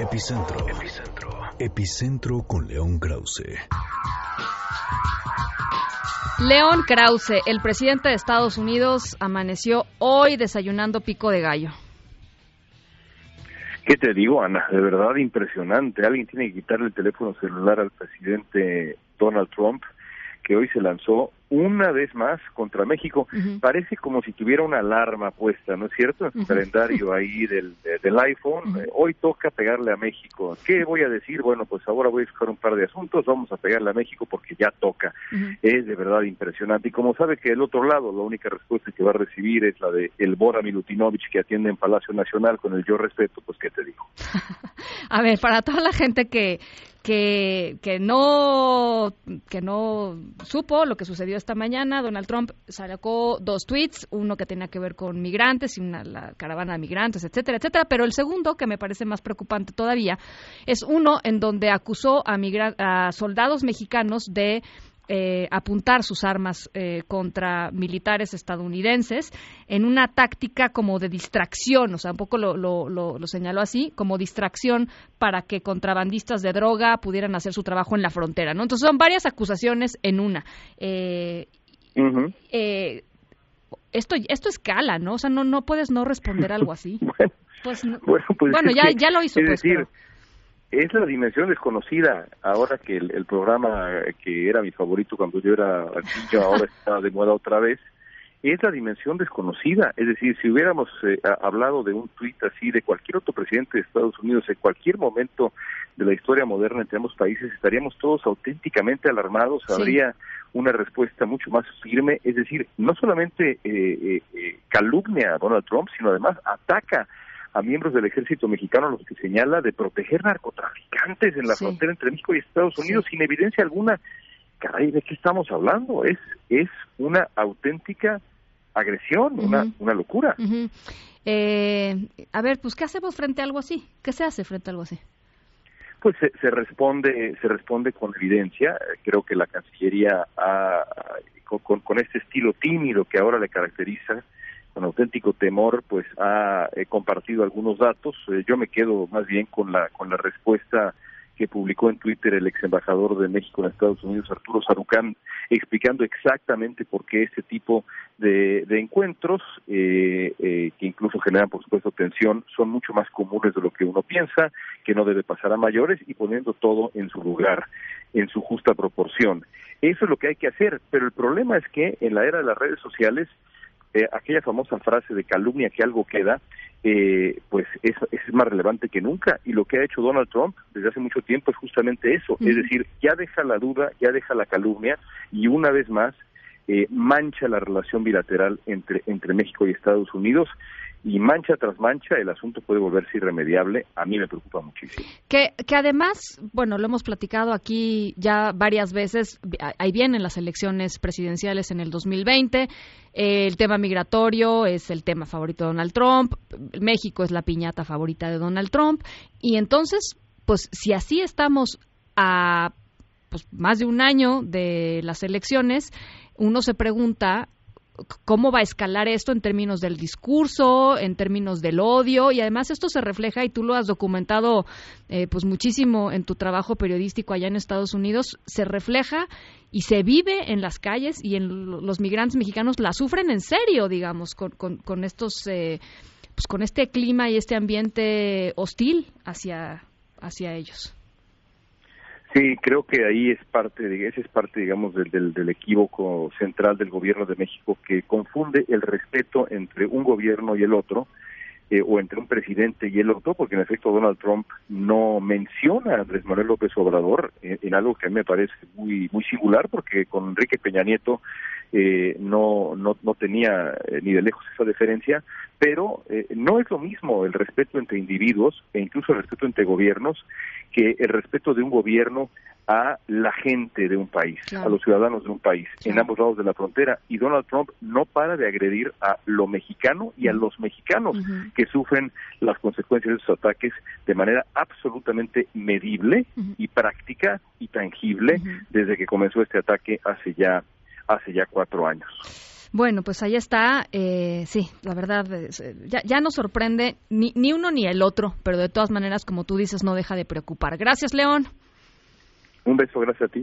Epicentro. Epicentro. Epicentro con León Krause. León Krause, el presidente de Estados Unidos, amaneció hoy desayunando pico de gallo. ¿Qué te digo, Ana? De verdad impresionante. Alguien tiene que quitarle el teléfono celular al presidente Donald Trump, que hoy se lanzó una vez más contra México. Parece como si tuviera una alarma puesta, ¿no es cierto? En su calendario ahí del, del iPhone. Eh, hoy toca pegarle a México. ¿Qué voy a decir? Bueno, pues ahora voy a buscar un par de asuntos, vamos a pegarle a México porque ya toca. Es de verdad impresionante. Y como sabe que del otro lado la única respuesta que va a recibir es la de el Bora Milutinovich que atiende en Palacio Nacional con el yo respeto, pues ¿qué te digo? a ver, para toda la gente que, que, que, no, que no supo lo que sucedió esta mañana. Donald Trump sacó dos tweets, uno que tenía que ver con migrantes y una, la caravana de migrantes, etcétera, etcétera. Pero el segundo, que me parece más preocupante todavía, es uno en donde acusó a, a soldados mexicanos de eh, apuntar sus armas eh, contra militares estadounidenses en una táctica como de distracción, o sea, un poco lo, lo, lo, señaló así, como distracción para que contrabandistas de droga pudieran hacer su trabajo en la frontera, ¿no? Entonces son varias acusaciones en una. Eh, esto, esto escala, ¿no? O sea, no, no puedes no responder algo así. bueno, pues, bueno, pues ya, ya lo hizo, pues. Decir, es la dimensión desconocida. Ahora que el, programa que era mi favorito cuando yo era niño ahora está de moda otra vez, es la dimensión desconocida. Es decir, si hubiéramos eh, hablado de un tuit así de cualquier otro presidente de Estados Unidos en cualquier momento de la historia moderna entre ambos países, estaríamos todos auténticamente alarmados, habría una respuesta mucho más firme. Es decir, no solamente eh, eh, calumnia a Donald Trump, sino además ataca a miembros del ejército mexicano los que señala de proteger narcotraficantes en la frontera entre México y Estados Unidos sin evidencia alguna. Caray, ¿de qué estamos hablando? Es, es una auténtica agresión, una, una locura. eh, a ver, pues, ¿qué hacemos frente a algo así? ¿Qué se hace frente a algo así? Pues se, se responde, se responde con evidencia. Creo que la Cancillería ha, con, con este estilo tímido que ahora le caracteriza, con auténtico temor, pues ha eh, compartido algunos datos. Eh, yo me quedo más bien con la con la respuesta que publicó en Twitter el ex embajador de México en Estados Unidos, Arturo Sarucán, explicando exactamente por qué este tipo de, encuentros, eh, que incluso generan, por supuesto, tensión, son mucho más comunes de lo que uno piensa, que no debe pasar a mayores y poniendo todo en su lugar, en su justa proporción. Eso es lo que hay que hacer, pero el problema es que en la era de las redes sociales, eh, aquella famosa frase de calumnia que algo queda, eh, pues es, es, más relevante que nunca. Y lo que ha hecho Donald Trump desde hace mucho tiempo es justamente eso. Es decir, ya deja la duda, ya deja la calumnia y una vez más eh, mancha la relación bilateral entre, entre México y Estados Unidos y mancha tras mancha el asunto puede volverse irremediable. A mí me preocupa muchísimo. Que, que además, bueno, lo hemos platicado aquí ya varias veces, ahí vienen las elecciones presidenciales en el 2020, el tema migratorio es el tema favorito de Donald Trump, México es la piñata favorita de Donald Trump, y entonces, pues si así estamos a pues, más de un año de las elecciones, uno se pregunta cómo va a escalar esto en términos del discurso, en términos del odio y además esto se refleja y tú lo has documentado eh, pues muchísimo en tu trabajo periodístico allá en Estados Unidos, se refleja y se vive en las calles y en los migrantes mexicanos la sufren en serio, digamos, con, con, estos eh, pues con este clima y este ambiente hostil hacia hacia ellos. Sí, creo que ahí es parte, de, ese es parte, digamos, del, del, del, equívoco central del gobierno de México que confunde el respeto entre un gobierno y el otro, eh, o entre un presidente y el otro, porque en efecto Donald Trump no menciona a Andrés Manuel López Obrador en, algo que a mí me parece muy muy singular, porque con Enrique Peña Nieto eh, no, no, no tenía eh, ni de lejos esa diferencia, pero eh, no es lo mismo el respeto entre individuos e incluso el respeto entre gobiernos que el respeto de un gobierno a la gente de un país, a los ciudadanos de un país, en ambos lados de la frontera. Y Donald Trump no para de agredir a lo mexicano y a los mexicanos que sufren las consecuencias de esos ataques de manera absolutamente medible y práctica y tangible desde que comenzó este ataque hace ya hace ya cuatro años. Bueno, pues ahí está. Eh, sí, la verdad, ya, ya nos sorprende ni, ni uno ni el otro, pero de todas maneras, como tú dices, no deja de preocupar. Gracias, León. Un beso, gracias a ti.